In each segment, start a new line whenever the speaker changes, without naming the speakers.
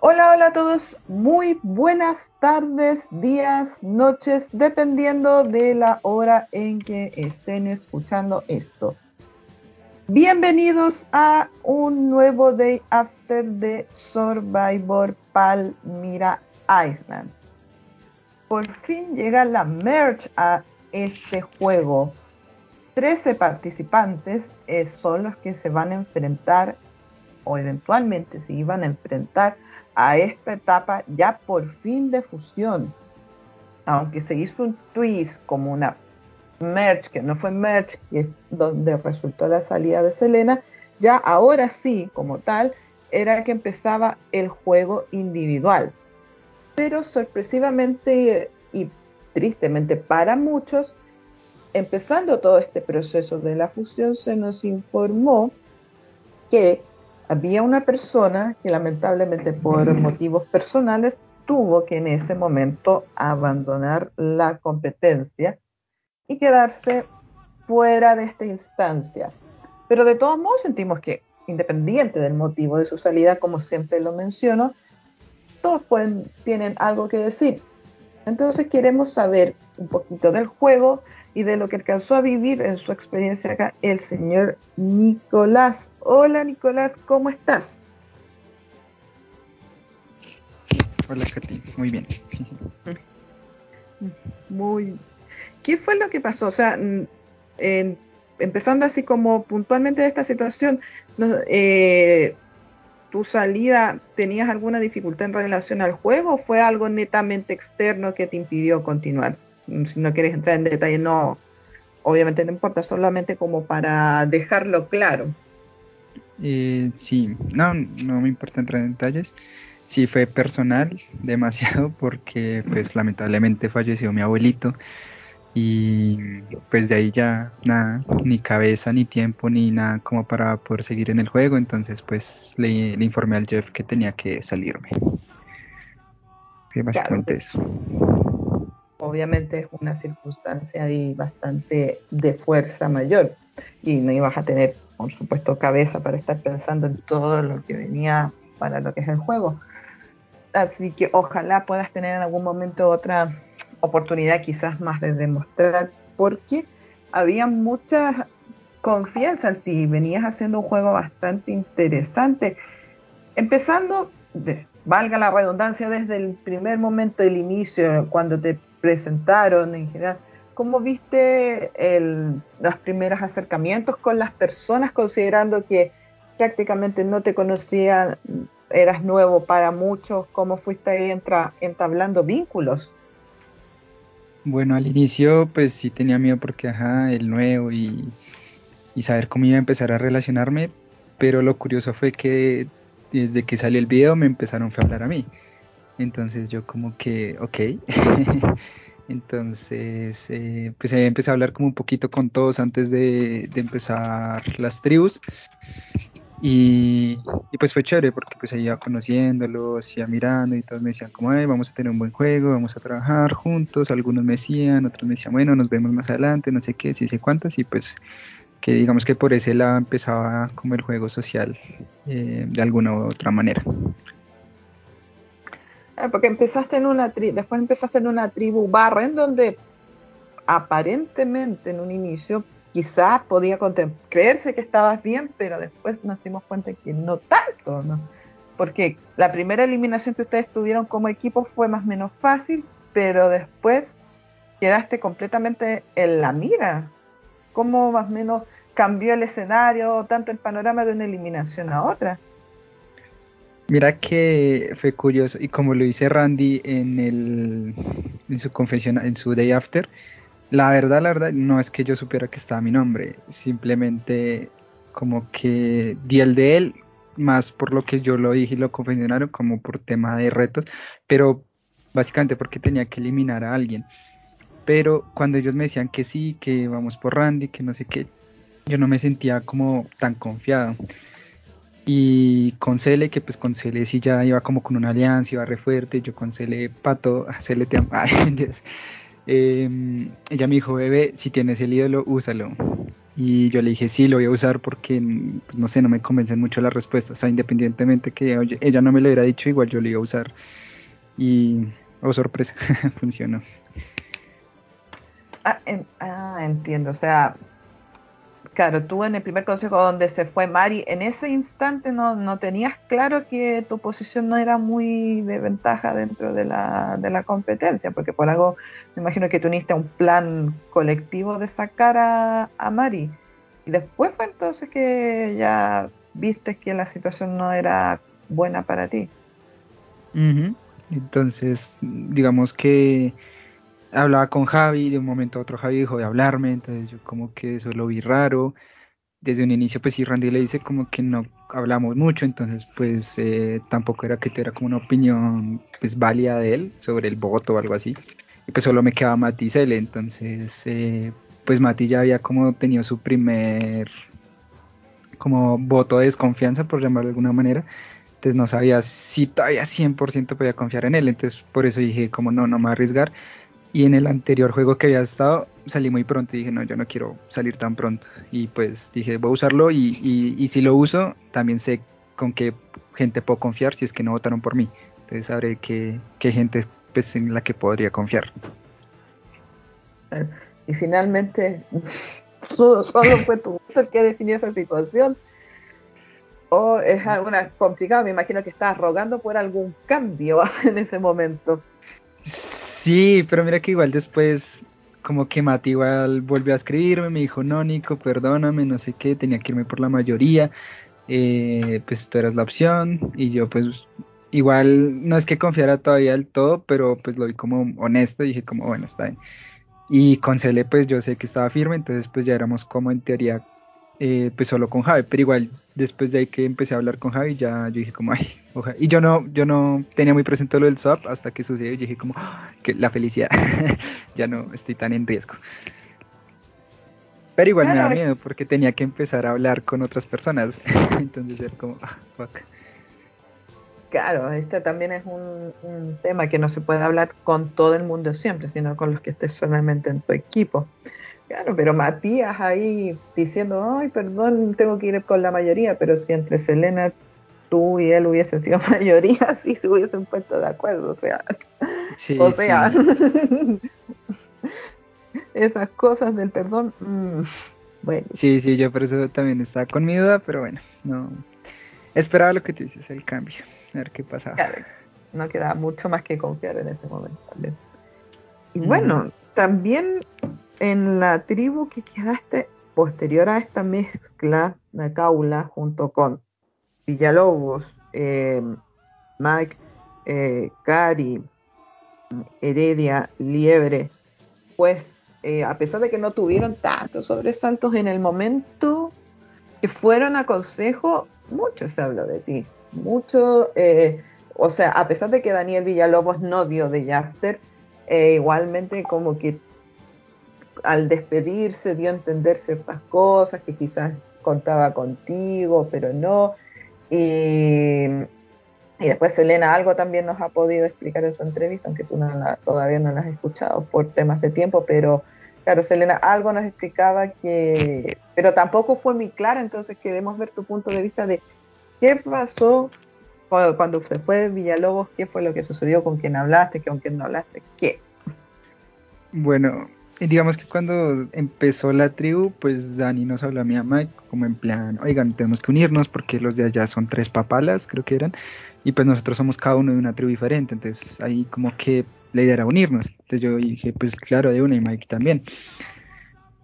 Hola, hola a todos. Muy buenas tardes, días, noches, dependiendo de la hora en que estén escuchando esto. Bienvenidos a un nuevo Day After de Survivor Palmira Island. Por fin llega la merge a este juego. 13 participantes eh, son los que se van a enfrentar o eventualmente se iban a enfrentar a esta etapa ya por fin de fusión. Aunque se hizo un twist como una merge, que no fue merge, que es donde resultó la salida de Selena, ya ahora sí, como tal, era que empezaba el juego individual. Pero sorpresivamente y tristemente para muchos, empezando todo este proceso de la fusión, se nos informó que había una persona que lamentablemente por motivos personales tuvo que en ese momento abandonar la competencia y quedarse fuera de esta instancia. Pero de todos modos sentimos que, independiente del motivo de su salida, como siempre lo menciono, todos pueden, tienen algo que decir. Entonces queremos saber un poquito del juego, y de lo que alcanzó a vivir en su experiencia acá el señor Nicolás. Hola Nicolás, ¿cómo estás?
Hola Katy, muy bien.
Muy. ¿Qué fue lo que pasó? O sea, empezando así como puntualmente de esta situación, eh, ¿tu salida tenías alguna dificultad en relación al juego o fue algo netamente externo que te impidió continuar? si no quieres entrar en detalle, no, obviamente no importa, solamente como para dejarlo claro.
Eh, sí, no, no me importa entrar en detalles. Sí fue personal, demasiado, porque pues lamentablemente falleció mi abuelito y pues de ahí ya nada, ni cabeza, ni tiempo, ni nada como para poder seguir en el juego, entonces pues le, informé al Jeff que tenía que salirme. Fue básicamente pues. eso
obviamente es una circunstancia ahí bastante de fuerza mayor y no ibas a tener, por supuesto, cabeza para estar pensando en todo lo que venía para lo que es el juego. Así que ojalá puedas tener en algún momento otra oportunidad quizás más de demostrar porque había mucha confianza en ti, venías haciendo un juego bastante interesante, empezando, valga la redundancia, desde el primer momento del inicio, cuando te presentaron en general. ¿Cómo viste el, los primeros acercamientos con las personas, considerando que prácticamente no te conocían, eras nuevo para muchos? ¿Cómo fuiste ahí entra, entablando vínculos?
Bueno, al inicio pues sí tenía miedo porque, ajá, el nuevo y, y saber cómo iba a empezar a relacionarme, pero lo curioso fue que desde que salió el video me empezaron a hablar a mí. Entonces yo como que, ok. Entonces, eh, pues empecé a hablar como un poquito con todos antes de, empezar las tribus. Y, pues fue chévere porque pues ahí iba conociéndolos, iba mirando y todos me decían como, vamos a tener un buen juego, vamos a trabajar juntos. Algunos me decían, otros me decían, bueno, nos vemos más adelante, no sé qué, sí sé cuántos. Y pues que digamos que por ese lado empezaba como el juego social eh, de alguna u otra manera.
Ah, porque empezaste en una tribu, después empezaste en una tribu barra en donde aparentemente en un inicio quizás podía creerse que estabas bien, pero después nos dimos cuenta que no tanto, ¿no? Porque la primera eliminación que ustedes tuvieron como equipo fue más o menos fácil, pero después quedaste completamente en la mira. ¿Cómo más o menos cambió el escenario, tanto el panorama de una eliminación a otra?
Mira que fue curioso y como lo dice Randy en el en su confesión en su day after, la verdad, la verdad no es que yo supiera que estaba mi nombre, simplemente como que di el de él más por lo que yo lo dije y lo confesionaron como por tema de retos, pero básicamente porque tenía que eliminar a alguien. Pero cuando ellos me decían que sí, que vamos por Randy, que no sé qué, yo no me sentía como tan confiado. Y con Cele, que pues con Cele sí ya iba como con una alianza, iba re fuerte, yo con Cele, pato, Cele te ay, Dios. Em, ella me dijo, bebé, si tienes el ídolo, úsalo. Y yo le dije, sí, lo voy a usar porque, pues, no sé, no me convencen mucho las respuestas. O sea, independientemente que ella no me lo hubiera dicho, igual yo lo iba a usar. Y, oh sorpresa, funcionó.
Ah, ah, entiendo. O sea, claro, tú en el primer consejo donde se fue Mari, en ese instante no, tenías claro que tu posición no era muy de ventaja dentro de la, de la competencia, porque por algo me imagino que tú uniste un plan colectivo de sacar a Mari. Y después fue entonces que ya viste que la situación no era buena para ti.
Entonces, digamos que hablaba con Javi, de un momento a otro Javi dejó de hablarme, entonces yo como que eso lo vi raro. Desde un inicio, pues sí, Randy le dice como que no hablamos mucho, entonces pues eh, tampoco era que tuviera como una opinión pues válida de él sobre el voto o algo así. Y pues solo me quedaba Mati Cele, entonces eh, pues Mati ya había como tenido su primer como voto de desconfianza, por llamarlo de alguna manera. Entonces no sabía si todavía 100% podía confiar en él, entonces por eso dije como no, no me voy a arriesgar y en el anterior juego que había estado, salí muy pronto y dije, no, yo no quiero salir tan pronto. Y pues dije, voy a usarlo y, y, si lo uso, también sé con qué gente puedo confiar si es que no votaron por mí. Entonces sabré qué, qué gente pues, en la que podría confiar.
Y finalmente, solo, fue tu el que definió esa situación. O es alguna complicado, me imagino que estabas rogando por algún cambio en ese momento.
Sí, pero mira que igual después, como que Mati igual volvió a escribirme, me dijo, no, Nico, perdóname, no sé qué, tenía que irme por la mayoría, eh, pues tú eras la opción, y yo pues igual no es que confiara todavía del todo, pero pues lo vi como honesto, y dije como, bueno, está bien. Y con Cele pues yo sé que estaba firme, entonces pues ya éramos como en teoría eh, pues solo con Javi, pero igual después de ahí que empecé a hablar con Javi ya yo dije como ay, ojalá. y yo no yo no tenía muy presente lo del swap hasta que sucedió y dije como ah, que la felicidad ya no estoy tan en riesgo. Pero igual me da miedo porque tenía que empezar a hablar con otras personas, entonces era como ah, fuck.
Claro, este también es un, un, tema que no se puede hablar con todo el mundo siempre, sino con los que estés solamente en tu equipo. Claro, pero Matías ahí diciendo, ay, perdón, tengo que ir con la mayoría, pero si entre Selena, tú y él hubiesen sido mayoría, sí se hubiesen puesto de acuerdo, o sea, o sea, esas cosas del perdón, mm, bueno.
Sí, sí, yo por eso también estaba con mi duda, pero bueno, no, esperaba lo que tú dices, el cambio, a ver qué pasaba.
no quedaba mucho más que confiar en ese momento. Y bueno, también en la tribu que quedaste posterior a esta mezcla de Caula junto con Villalobos, eh, Mike, eh, Cari, Heredia, Liebre, pues eh, a pesar de que no tuvieron tantos sobresaltos en el momento que fueron a consejo, mucho se habló de ti, mucho, o sea, a pesar de que Daniel Villalobos no dio de Yafter, igualmente como que al despedirse dio a entender ciertas cosas que quizás contaba contigo, pero no. Y, después Selena algo también nos ha podido explicar en su entrevista, aunque tú todavía no la has escuchado por temas de tiempo, pero claro, Selena algo nos explicaba que, pero tampoco fue muy clara, entonces queremos ver tu punto de vista de qué pasó cuando, cuando se fue Villalobos, qué fue lo que sucedió, con quién hablaste, con quién no hablaste, qué.
Bueno, digamos que cuando empezó la tribu, pues Dani nos habló a mi mamá como en plan, oigan, tenemos que unirnos porque los de allá son tres papalas, creo que eran, y pues nosotros somos cada uno de una tribu diferente, entonces ahí como que la idea era unirnos. Entonces yo dije, pues claro, de una y Mike también.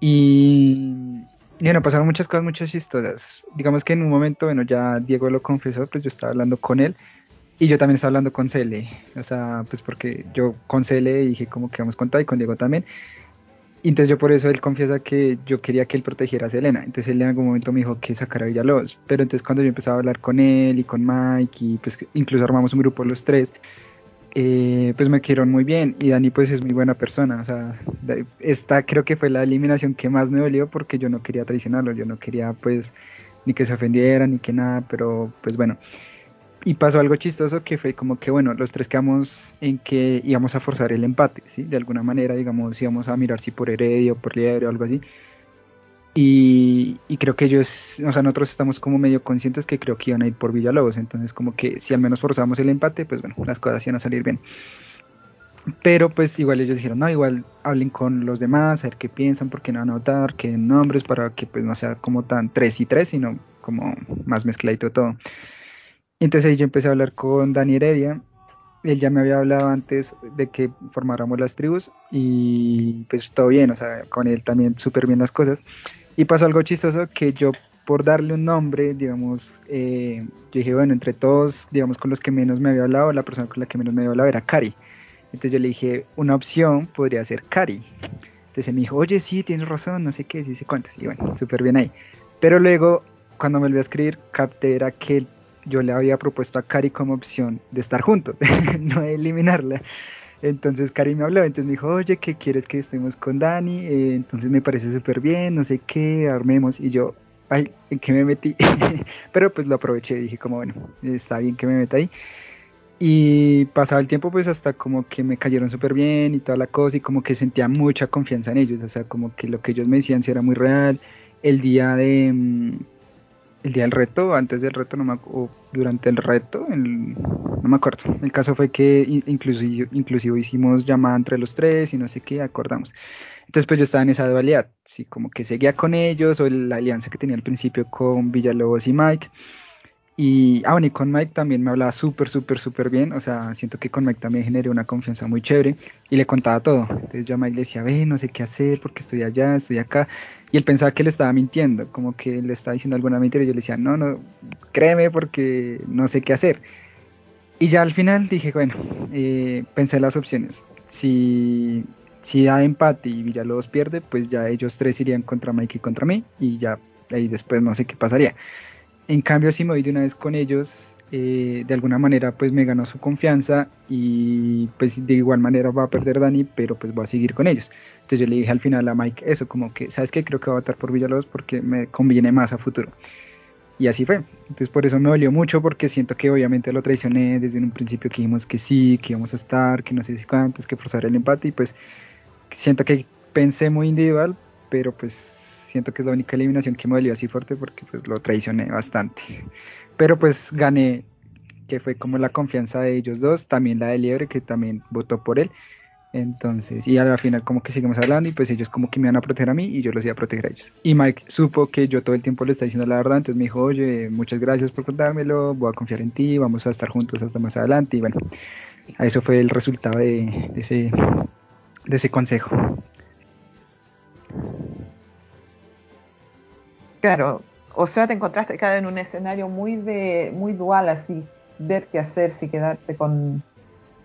Y, bueno, pasaron muchas cosas, muchas chistosas. Digamos que en un momento, bueno, ya Diego lo confesó, pues yo estaba hablando con él y yo también estaba hablando con Cele, o sea, pues porque yo con Cele dije como que vamos con y con Diego también. Entonces yo por eso él confiesa que yo quería que él protegiera a Selena. Entonces él en algún momento me dijo que sacara a Villalobos. Pero entonces cuando yo empezaba a hablar con él y con Mike y pues incluso armamos un grupo los tres, eh, pues me quedaron muy bien. Y Dani pues es muy buena persona. O sea, esta creo que fue la eliminación que más me dolió porque yo no quería traicionarlo. Yo no quería pues ni que se ofendiera ni que nada. Pero pues bueno y pasó algo chistoso que fue como que, bueno, los tres quedamos en que íbamos a forzar el empate, ¿sí? De alguna manera, digamos, íbamos a mirar si por Heredia o por Liebre o algo así. Y, creo que ellos, o sea, nosotros estamos como medio conscientes que creo que iban a ir por Villalobos, entonces como que si al menos forzamos el empate, pues bueno, las cosas iban a salir bien. Pero pues igual ellos dijeron, no, igual hablen con los demás, a ver qué piensan, por qué no van a votar, qué nombres, para que pues no sea como tan 3 y 3, sino como más mezcladito todo. Entonces ahí yo empecé a hablar con Dani Heredia, él ya me había hablado antes de que formáramos las tribus y pues todo bien, o sea, con él también súper bien las cosas. Y pasó algo chistoso que yo por darle un nombre, digamos, eh, yo dije, bueno, entre todos, digamos, con los que menos me había hablado, la persona con la que menos me había hablado era Cari. Entonces yo le dije, una opción podría ser Cari. Entonces me dijo, oye, sí, tienes razón, no sé qué, sí sé cuántas. Y bueno, súper bien ahí. Pero luego, cuando me volvió a escribir, capté era que yo le había propuesto a Cari como opción de estar juntos, no de eliminarla. Entonces Cari me habló, entonces me dijo, oye, ¿qué quieres que estemos con Dani? Eh, entonces me parece súper bien, no sé qué, armemos. Y yo, ay, ¿en qué me metí? Pero pues lo aproveché, dije como, bueno, está bien que me meta ahí. Y pasaba el tiempo pues hasta como que me cayeron súper bien y toda la cosa y como que sentía mucha confianza en ellos, o sea, como que lo que ellos me decían sí era muy real. El día de, mm, el día del reto, antes del reto, no me, o durante el reto, no me acuerdo. El caso fue que inclusive, inclusive hicimos llamada entre los tres y no sé qué, acordamos. Entonces pues yo estaba en esa dualidad, sí, como que seguía con ellos o la alianza que tenía al principio con Villalobos y Mike. Y, ah, bueno, y con Mike también me hablaba súper, súper, súper bien. O sea, siento que con Mike también generé una confianza muy chévere y le contaba todo. Entonces yo a Mike le decía, ve, no sé qué hacer porque estoy allá, estoy acá. Y él pensaba que le estaba mintiendo, como que le estaba diciendo alguna mentira. Y yo le decía, no, no, créeme porque no sé qué hacer. Y ya al final dije, bueno, eh, pensé las opciones. Si, si da empate y Villalobos pierde, pues ya ellos tres irían contra Mike y contra mí. Y ya ahí después no sé qué pasaría. En cambio, si me voy de una vez con ellos, eh, de alguna manera pues me ganó su confianza y pues de igual manera va a perder Dani, pero pues va a seguir con ellos. Entonces yo le dije al final a Mike eso, como que, ¿sabes qué? Creo que va a votar por Villalobos porque me conviene más a futuro. Y así fue. Entonces por eso me dolió mucho porque siento que obviamente lo traicioné desde un principio que dijimos que sí, que íbamos a estar, que no sé si cuántos, que forzar el empate y pues siento que pensé muy individual, pero pues siento que es la única eliminación que me dolió así fuerte porque pues lo traicioné bastante. Pero pues gané, que fue como la confianza de ellos dos, también la de Liebre que también votó por él entonces, y al final como que seguimos hablando y pues ellos como que me iban a proteger a mí y yo los iba a proteger a ellos. Y Mike supo que yo todo el tiempo le estaba diciendo la verdad, entonces me dijo, oye, muchas gracias por contármelo, voy a confiar en ti, vamos a estar juntos hasta más adelante. Y bueno, eso fue el resultado de, ese, de ese consejo.
Claro, o sea, te encontraste cada en un escenario muy de muy dual así, ver qué hacer, si quedarte con,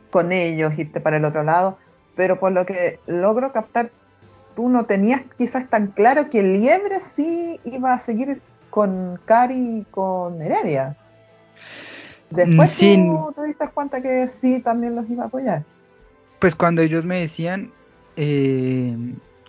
con ellos, irte para el otro lado pero por lo que logro captar, tú no tenías quizás tan claro que Liebre sí iba a seguir con Cari y con Heredia. Después sí, tú te diste cuenta que sí también los iba a apoyar.
Pues cuando ellos me decían, eh,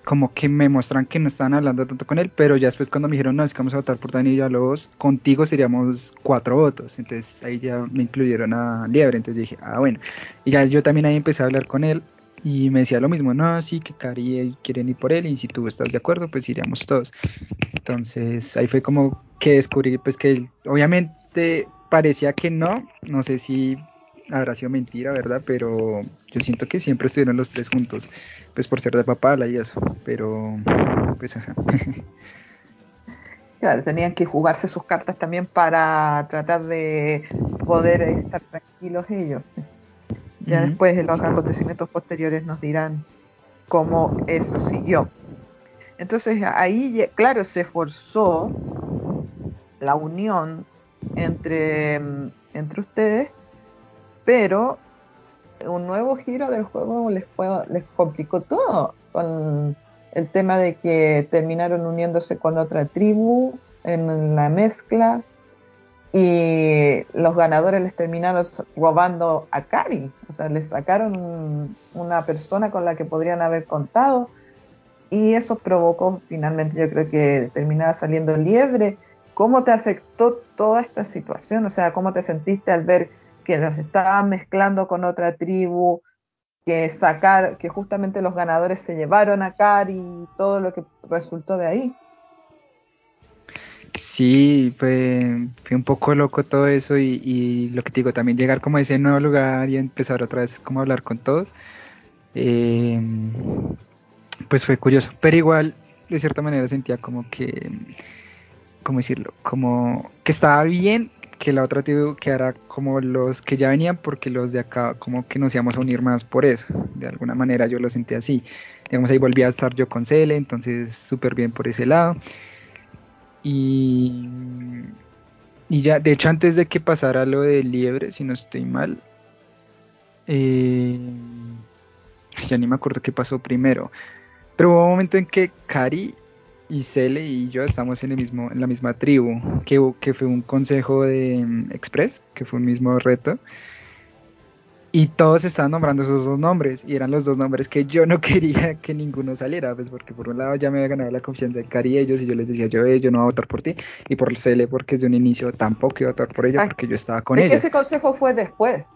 como que me muestran que no estaban hablando tanto con él, pero ya después cuando me dijeron, no, es que vamos a votar por Dani los contigo seríamos cuatro votos, entonces ahí ya me incluyeron a Liebre, entonces dije, ah, bueno, y ya yo también ahí empecé a hablar con él, y me decía lo mismo, no, sí, que Cari quieren ir por él y si tú estás de acuerdo, pues iríamos todos. Entonces ahí fue como que descubrí pues que obviamente parecía que no, no sé si habrá sido mentira, ¿verdad? Pero yo siento que siempre estuvieron los tres juntos, pues por ser de papá y eso, pero pues ajá.
Claro, tenían que jugarse sus cartas también para tratar de poder estar tranquilos ellos. Ya después en los acontecimientos posteriores nos dirán cómo eso siguió. Entonces ahí, claro, se forzó la unión entre, entre ustedes, pero un nuevo giro del juego les, fue, les complicó todo con el tema de que terminaron uniéndose con otra tribu en la mezcla y los ganadores les terminaron robando a Cari, o sea, les sacaron una persona con la que podrían haber contado y eso provocó finalmente yo creo que terminaba saliendo liebre. ¿Cómo te afectó toda esta situación? O sea, ¿cómo te sentiste al ver que los estaban mezclando con otra tribu, que sacar, que justamente los ganadores se llevaron a Cari y todo lo que resultó de ahí?
Sí, fue, fue un poco loco todo eso y, lo que te digo, también llegar como a ese nuevo lugar y empezar otra vez como a hablar con todos, eh, pues fue curioso, pero igual de cierta manera sentía como que, ¿cómo decirlo? Como que estaba bien que la otra tribu quedara como los que ya venían porque los de acá como que nos íbamos a unir más por eso, de alguna manera yo lo sentí así, digamos ahí volví a estar yo con Cele, entonces súper bien por ese lado. Y, y ya, de hecho, antes de que pasara lo de liebre, si no estoy mal, eh, ya ni me acuerdo qué pasó primero. Pero hubo un momento en que Cari y Cele y yo estamos en el mismo, en la misma tribu, que, que fue un consejo de mm, Express, que fue un mismo reto. Y todos estaban nombrando esos dos nombres, y eran los dos nombres que yo no quería que ninguno saliera, pues porque por un lado ya me había ganado la confianza de Cari y ellos, y yo les decía, yo, eh, yo no voy a votar por ti, y por Cele, porque desde un inicio tampoco iba a votar por ella, porque yo estaba con ella.
ese consejo fue después.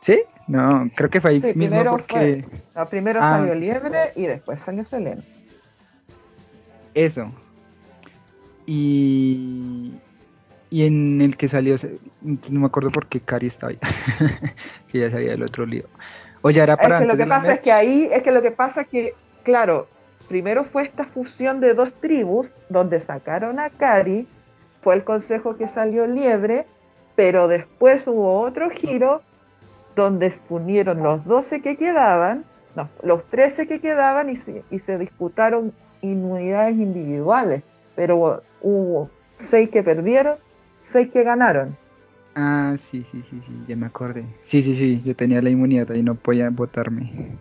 ¿Sí? No, creo que fue ahí mismo primero porque...
primero ah. salió Liebre y después salió Selena.
Eso. Y, y en el que salió, no me acuerdo por qué Cari estaba ahí, que ya sabía del otro lío. O ya era para...
Es que lo que pasa es que ahí, es que lo que pasa es que, claro, primero fue esta fusión de dos tribus, donde sacaron a Cari, fue el consejo que salió Liebre, pero después hubo otro giro donde se unieron los 12 que quedaban, no, los 13 que quedaban y se, y se disputaron inmunidades individuales, pero hubo 6 que perdieron seis que ganaron.
Ah, sí, sí, sí, sí, ya me acordé. Sí, sí, sí, yo tenía la inmunidad y no podía votarme.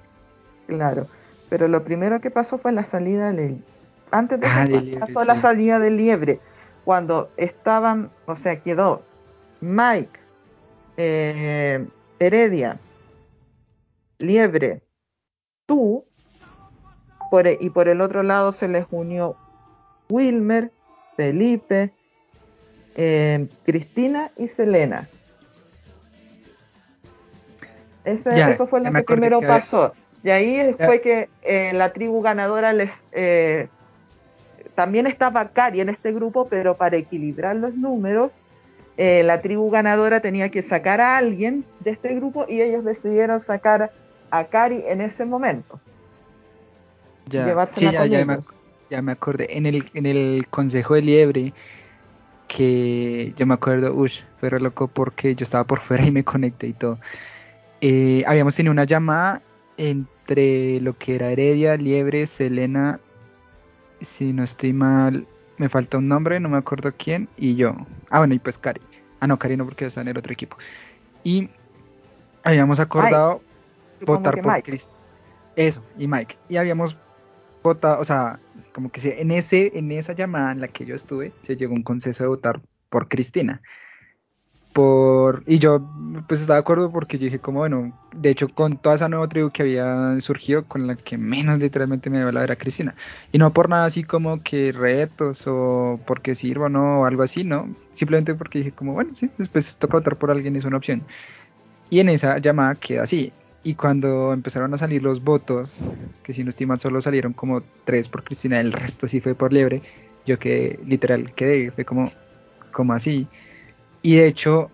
Claro, pero lo primero que pasó fue la salida del... Antes de ah, pasó la salida del liebre, cuando estaban, o sea, quedó Mike, eh, Heredia, Liebre, tú, por, e, y por el otro lado se les unió Wilmer, Felipe, eh, Cristina y Selena. eso fue lo que primero pasó. Y ahí fue que eh, la tribu ganadora les... Eh, también estaba Cari en este grupo, pero para equilibrar los números, la tribu ganadora tenía que sacar a alguien de este grupo y ellos decidieron sacar a Cari en ese momento.
Ya, ya, me, ya, me, acordé. En el, en el Consejo de Liebre que yo me acuerdo, uff, fue loco porque yo estaba por fuera y me conecté y todo. Eh, habíamos tenido una llamada entre lo que era Heredia, Liebre, Selena, si no estoy mal, me falta un nombre, no me acuerdo quién, y yo. Ah, bueno, y pues Cari. Ah, no, Cari no, porque está en el otro equipo. Y habíamos acordado votar por Chris. Eso, y Mike. Y habíamos o sea, como que en, ese, en esa llamada en la que yo estuve, se llegó un consenso de votar por Cristina. Por, y yo pues estaba de acuerdo porque yo dije como bueno, de hecho con toda esa nueva tribu que había surgido, con la que menos literalmente me daba la era Cristina. Y no por nada así como que retos o porque sirva o no o algo así, no. Simplemente porque dije como bueno, sí, después toca votar por alguien, es una opción. Y en esa llamada queda así. Y cuando empezaron a salir los votos, que si no estoy mal solo salieron como tres por Cristina, el resto sí fue por Liebre, yo quedé, literal, quedé, fue como, como así. Y de hecho,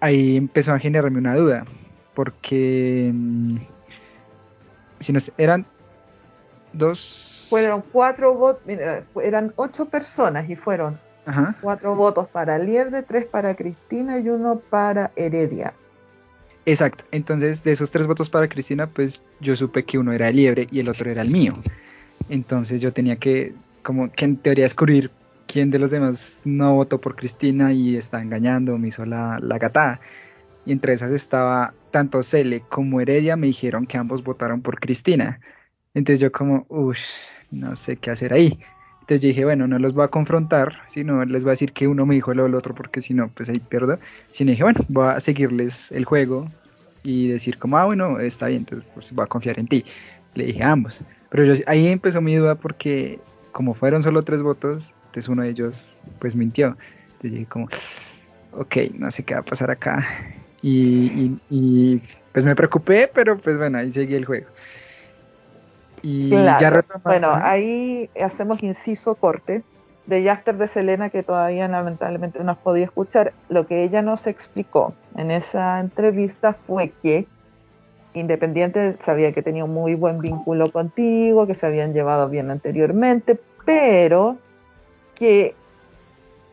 ahí empezó a generarme una duda, porque mm, si nos eran dos...
Fueron cuatro votos, eran ocho personas y fueron cuatro votos para Liebre, tres para Cristina y uno para Heredia.
Exacto. Entonces, de esos tres votos para Cristina, pues yo supe que uno era el liebre y el otro era el mío. Entonces yo tenía que, como que en teoría descubrir quién de los demás no votó por Cristina y está engañando, me hizo la, la gatada. Y entre esas estaba tanto Cele como Heredia, me dijeron que ambos votaron por Cristina. Entonces yo como, uff, no sé qué hacer ahí. Entonces dije, bueno, no los voy a confrontar, sino les voy a decir que uno me dijo lo del otro, porque si no, pues ahí pierdo. Sino dije, bueno, voy a seguirles el juego y decir como, ah, bueno, está bien, entonces pues, voy a confiar en ti. Le dije a ambos. Pero ahí empezó mi duda porque como fueron solo tres votos, entonces uno de ellos pues mintió. Entonces dije como, ok, no sé qué va a pasar acá. Y, y, pues me preocupé, pero pues bueno, ahí seguí el juego.
Y ya Bueno, ahí hacemos inciso corte. de Yaster de Selena, que todavía lamentablemente no has podido escuchar, lo que ella nos explicó en esa entrevista fue que Independiente sabía que tenía un muy buen vínculo contigo, que se habían llevado bien anteriormente, pero que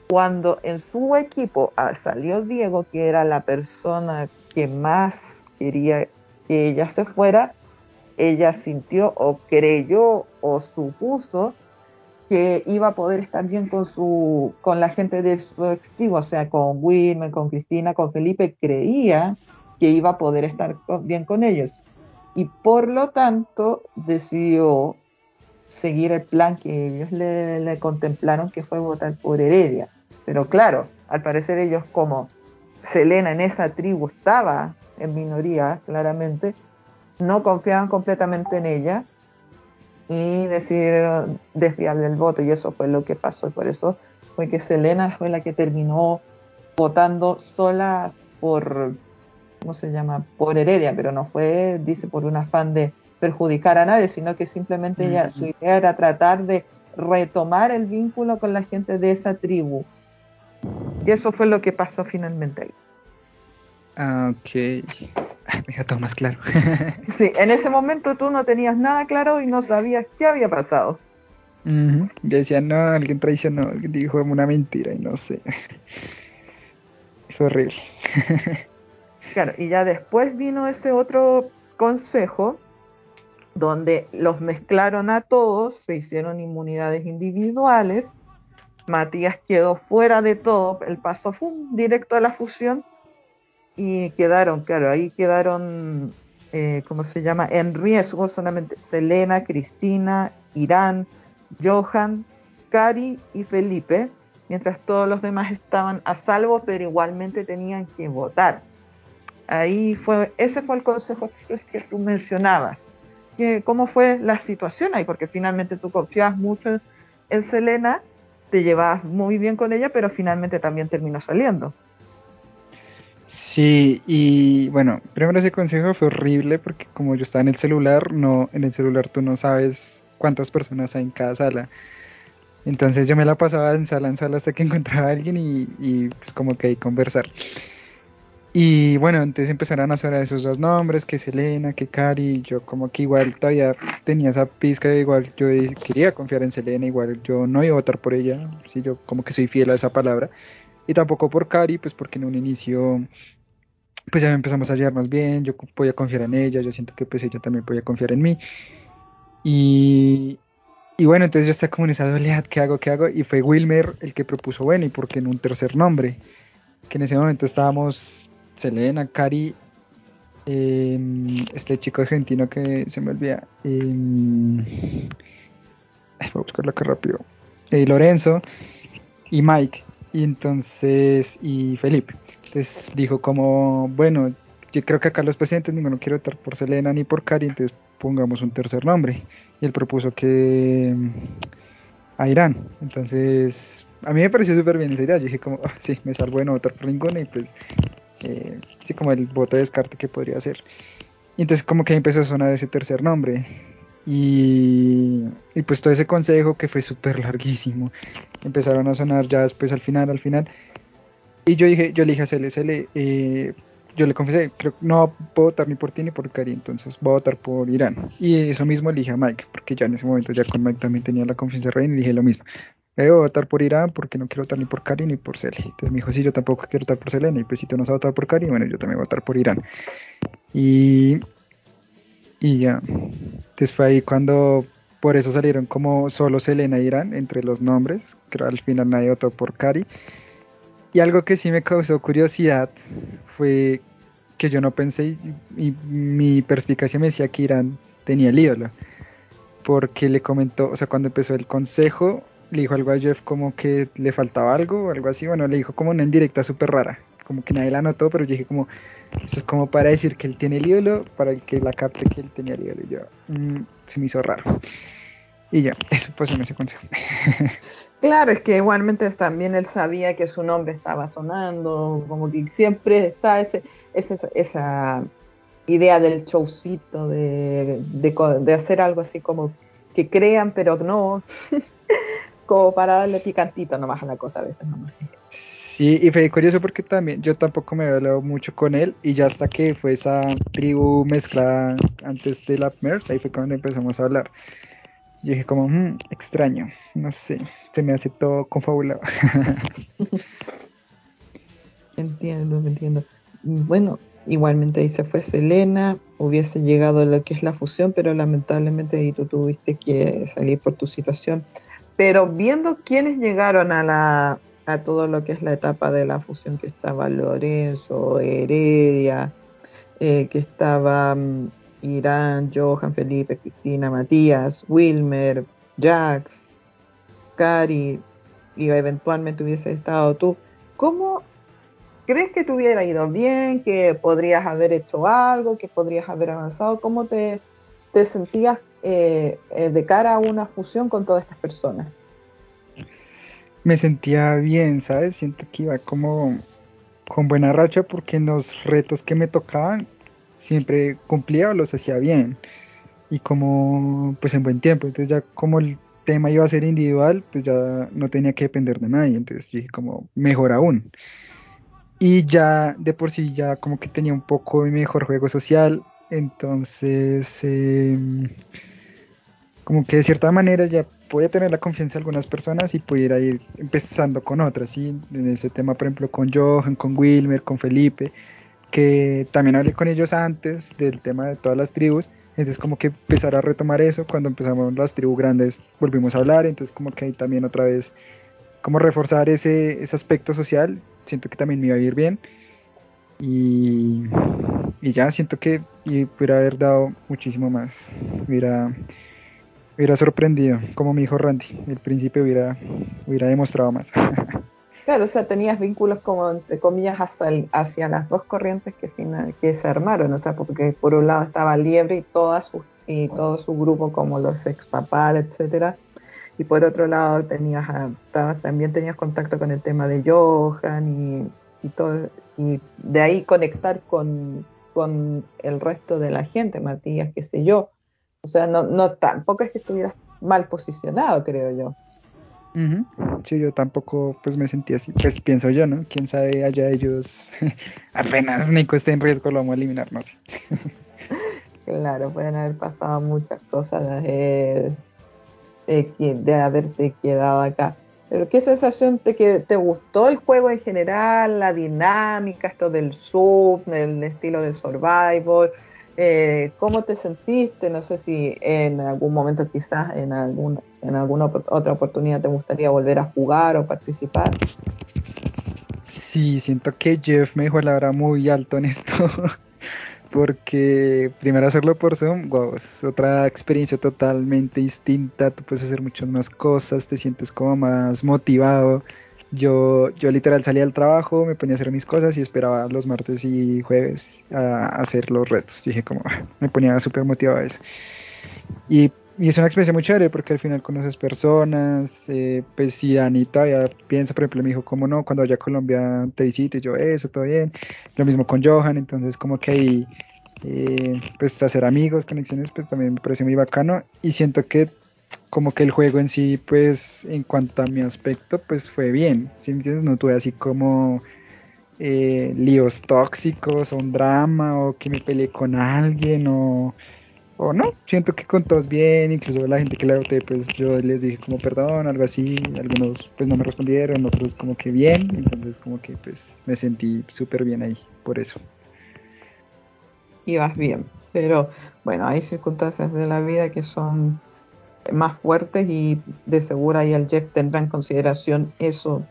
cuando en su equipo ah, salió Diego, que era la persona que más quería que ella se fuera, ella sintió o creyó o supuso que iba a poder estar bien con su con la gente de su equipo, o sea, con Wilmer, con Cristina, con Felipe, creía que iba a poder estar bien con ellos. Y por lo tanto decidió seguir el plan que ellos le, contemplaron, que fue votar por Heredia. Pero claro, al parecer ellos como Selena en esa tribu estaba en minoría, claramente, no confiaban completamente en ella y decidieron desviarle el voto y eso fue lo que pasó y por eso fue que Selena fue la que terminó votando sola por ¿cómo se llama? Por Heredia, pero no fue, dice, por un afán de perjudicar a nadie, sino que simplemente ella, su idea era tratar de retomar el vínculo con la gente de esa tribu. Y eso fue lo que pasó finalmente ahí.
Ah, ok. Me quedó todo más claro.
sí, en ese momento tú no tenías nada claro y no sabías qué había pasado.
Yo decía, no, alguien traicionó, alguien dijo una mentira y no sé. Fue horrible.
Claro, y ya después vino ese otro consejo donde los mezclaron a todos, se hicieron inmunidades individuales, Matías quedó fuera de todo, el paso fue directo a la fusión y quedaron, claro, ahí quedaron, eh, ¿cómo se llama? En riesgo solamente Selena, Cristina, Irán, Johan, Cari y Felipe, mientras todos los demás estaban a salvo, pero igualmente tenían que votar ahí fue, ese fue el consejo que tú mencionabas. Que, ¿Cómo fue la situación ahí? Porque finalmente tú confiabas mucho en Selena, te llevabas muy bien con ella, pero finalmente también terminó saliendo.
Sí, y bueno, primero ese consejo fue horrible porque como yo estaba en el celular, no, en el celular tú no sabes cuántas personas hay en cada sala. Entonces yo me la pasaba en sala en sala hasta que encontraba a alguien y, y pues como que ahí conversar. Y bueno, entonces empezaron a sonar esos dos nombres, que Selena, que Cari, yo como que igual todavía tenía esa pizca, igual yo quería confiar en Selena, igual yo no iba a votar por ella, sí, yo como que soy fiel a esa palabra, y tampoco por Cari, pues porque en un inicio pues ya empezamos a llevarnos bien, yo podía confiar en ella, yo siento que pues ella también podía confiar en mí, y, y bueno, entonces yo estaba como en esa dualidad, ¿qué hago, qué hago? Y fue Wilmer el que propuso, bueno, ¿y por qué en un tercer nombre? Que en ese momento estábamos Selena, Cari, em, este chico argentino que se me olvida, eh, voy a buscarlo acá rápido, eh, Lorenzo y Mike, y entonces, y Felipe. Entonces dijo como, bueno, yo creo que acá los presidentes ninguno quiere votar por Selena ni por Cari, entonces pongamos un tercer nombre. Y él propuso que a Irán. Entonces, a mí me pareció súper bien esa idea. Yo dije como, ah, sí, me salvo de no votar por ninguna y pues eh, sí, como el voto de descarte que podría ser. Y entonces como que empezó a sonar ese tercer nombre. Y, y pues todo ese consejo que fue súper larguísimo, empezaron a sonar ya después al final, al final. Y yo dije, yo le dije a CLSL, eh, yo le confesé, creo no puedo votar ni por ti ni por Cari, entonces voy a votar por Irán. Y eso mismo le dije a Mike, porque ya en ese momento ya con Mike también tenía la confianza Reina y dije lo mismo debo votar por Irán porque no quiero votar ni por Cari ni por Cele. Entonces me dijo, sí, yo tampoco quiero votar por Selena. Y pues si tú no vas a votar por Cari, bueno, yo también voy a votar por Irán. Y, y ya. Entonces fue ahí cuando por eso salieron como solo Selena e Irán entre los nombres. Creo al final nadie votó por Cari. Y algo que sí me causó curiosidad fue que yo no pensé y, mi perspicacia me decía que Irán tenía el ídolo. Porque le comentó, o sea, cuando empezó el consejo, le dijo algo a Jeff como que le faltaba algo o algo así. Bueno, le dijo como una indirecta súper rara. Como que nadie la notó, pero yo dije como, eso es como para decir que él tiene el ídolo, para que la capte que él tenía el ídolo. Y yo, mm, se me hizo raro. Y ya, eso pues en ese consejo.
Claro, es que igualmente también él sabía que su nombre estaba sonando, como que siempre está ese, esa idea del showcito, de, de, de hacer algo así como que crean, pero no. como para darle picantito nomás a la cosa a veces nomás.
Sí, y fue curioso porque también yo tampoco me había hablado mucho con él y ya hasta que fue esa tribu mezclada antes de la MERS, ahí fue cuando empezamos a hablar. Yo dije como, mmm, extraño, no sé, se me hace todo confabulado.
entiendo, entiendo. Bueno, igualmente ahí se fue Selena, hubiese llegado lo que es la fusión, pero lamentablemente ahí tú tuviste que salir por tu situación. Pero viendo quiénes llegaron a la a todo lo que es la etapa de la fusión que estaba Lorenzo, Heredia, eh, que estaba mm, Irán, Johan, Felipe, Cristina, Matías, Wilmer, Jax, Cari, y eventualmente hubiese estado tú. ¿Cómo crees que te hubiera ido bien? ¿Que podrías haber hecho algo? ¿Que podrías haber avanzado? ¿Cómo te, te sentías eh, eh, de cara a una fusión con todas estas personas?
Me sentía bien, ¿sabes? Siento que iba como con buena racha porque en los retos que me tocaban siempre cumplía o los hacía bien y como pues en buen tiempo. Entonces ya como el tema iba a ser individual, pues ya no tenía que depender de nadie. Entonces dije como mejor aún. Y ya de por sí ya como que tenía un poco mejor juego social. Entonces em, como que de cierta manera ya podía tener la confianza de algunas personas y pudiera ir empezando con otras, ¿sí? En ese tema, por ejemplo, con Johan, con Wilmer, con Felipe, que también hablé con ellos antes del tema de todas las tribus, entonces como que empezar a retomar eso, cuando empezamos las tribus grandes volvimos a hablar, entonces como que ahí también otra vez, como reforzar ese, ese aspecto social, siento que también me iba a ir bien. Y, y ya siento que y pudiera haber dado muchísimo más. Hubiera, hubiera sorprendido, como mi hijo Randy. El príncipe hubiera, hubiera demostrado más.
Claro, o sea, tenías vínculos como, entre comillas, hacia, las dos corrientes que, que se armaron, o sea, porque por un lado estaba Liebre y, toda su, y todo su grupo, como los ex papal, etcétera, y por otro lado tenías, también tenías contacto con el tema de Johan y, y todo, y de ahí conectar con, con el resto de la gente, Matías, qué sé yo, o sea, no, no tampoco es que estuvieras mal posicionado, creo yo.
Sí, yo tampoco pues me sentí así, pues pienso yo, ¿no? Quién sabe allá ellos apenas Nico esté en riesgo lo vamos a eliminar, no sé.
claro, pueden haber pasado muchas cosas de, de, haberte quedado acá. Pero qué sensación te, que te gustó el juego en general, la dinámica, esto del sub, el estilo de survival, eh, ¿Cómo te sentiste? No sé si en algún momento quizás en, algún, en alguna otra oportunidad te gustaría volver a jugar o participar.
Sí, siento que Jeff me dejó la hora muy alto en esto. porque primero hacerlo por Zoom, wow, es otra experiencia totalmente distinta, tú puedes hacer muchas más cosas, te sientes como más motivado, yo, yo literal salía al trabajo, me ponía a hacer mis cosas y esperaba los martes y jueves a, hacer los retos. Dije como, ah, me ponía súper motivado a eso. Y, es una experiencia muy chévere porque al final conoces personas, eh, pues si Dani todavía piensa, por ejemplo, me dijo, ¿cómo no? Cuando vaya a Colombia te visite, y yo, eso, todo bien. Lo mismo con Johan, entonces como que ahí, eh, pues hacer amigos, conexiones, pues también me parece muy bacano y siento que como que el juego en sí, pues en cuanto a mi aspecto, pues fue bien, ¿sí me entiendes? No tuve así como eh, líos tóxicos o un drama o que me peleé con alguien o, o no, siento que con todos bien, incluso la gente que le voté, pues yo les dije como perdón, algo así, algunos pues no me respondieron, otros como que bien, entonces como que pues me sentí súper bien ahí, por eso.
Ibas bien, pero bueno, hay circunstancias de la vida que son más fuertes y de seguro ahí el Jeff tendrá en consideración eso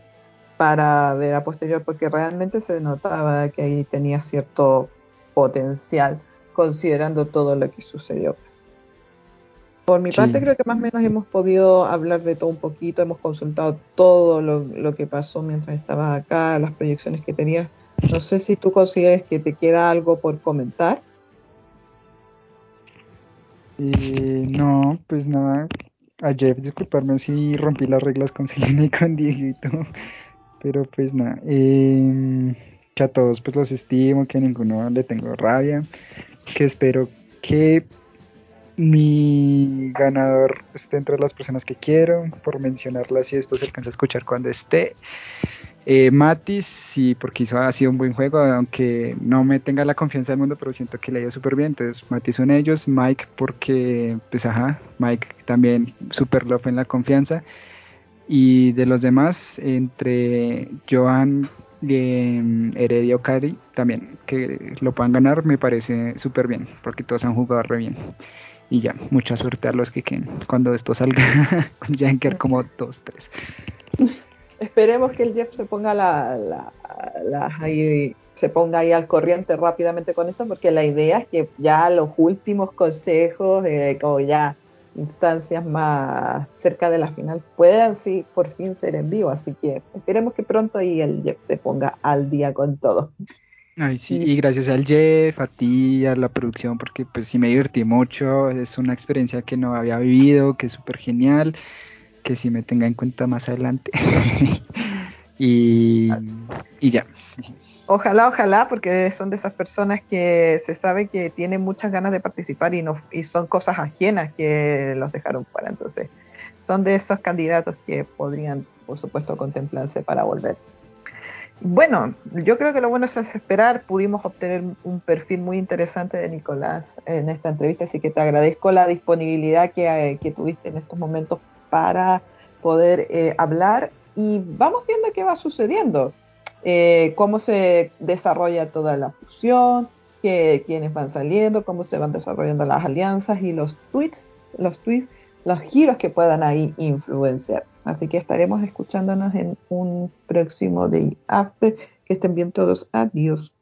para ver a posterior porque realmente se notaba que ahí tenía cierto potencial considerando todo lo que sucedió. Por mi parte creo que más o menos hemos podido hablar de todo un poquito, hemos consultado todo lo, lo que pasó mientras estabas acá, las proyecciones que tenías. No sé si tú consideres que te queda algo por comentar.
Eh, no, pues nada. A Jeff, disculparme si rompí las reglas con Selena y con Dieguito. Pero pues nada. Em, que a todos pues los estimo, que a ninguno le tengo rabia. Que espero que mi ganador está entre las personas que quiero, por mencionarla si esto se alcanza a escuchar cuando esté. Eh, Matis, sí, porque hizo, ha sido un buen juego, aunque no me tenga la confianza del mundo, pero siento que le ha ido súper bien. Entonces, Matis son ellos. Mike, porque, pues, ajá, Mike también súper love en la confianza. Y de los demás, entre Joan, eh, Heredia Cari, también, que lo puedan ganar, me parece súper bien, porque todos han jugado re bien. Y ya, mucha suerte a los que queden cuando esto salga, ya quedar como dos, tres.
Esperemos que el Jeff se ponga la, la, ahí, se ponga ahí al corriente rápidamente con esto, porque la idea es que ya los últimos consejos, eh, como ya instancias más cerca de la final, puedan sí por fin ser en vivo. Así que esperemos que pronto ahí el Jeff se ponga al día con todo.
Ay, sí, y gracias al Jeff, a ti, a la producción, porque pues sí me divertí mucho, es una experiencia que no había vivido, que es súper genial que si me tenga en cuenta más adelante. y, ya.
Ojalá, ojalá, porque son de esas personas que se sabe que tienen muchas ganas de participar y, no, y son cosas ajenas que los dejaron fuera. Entonces, son de esos candidatos que podrían, por supuesto, contemplarse para volver. Bueno, yo creo que lo bueno es esperar. Pudimos obtener un perfil muy interesante de Nicolás en esta entrevista, así que te agradezco la disponibilidad que, que tuviste en estos momentos para poder eh, hablar y vamos viendo qué va sucediendo, eh, cómo se desarrolla toda la fusión, que, quiénes van saliendo, cómo se van desarrollando las alianzas y los tweets, los tweets, los giros que puedan ahí influenciar. Así que estaremos escuchándonos en un próximo Day After. Que estén bien todos. Adiós.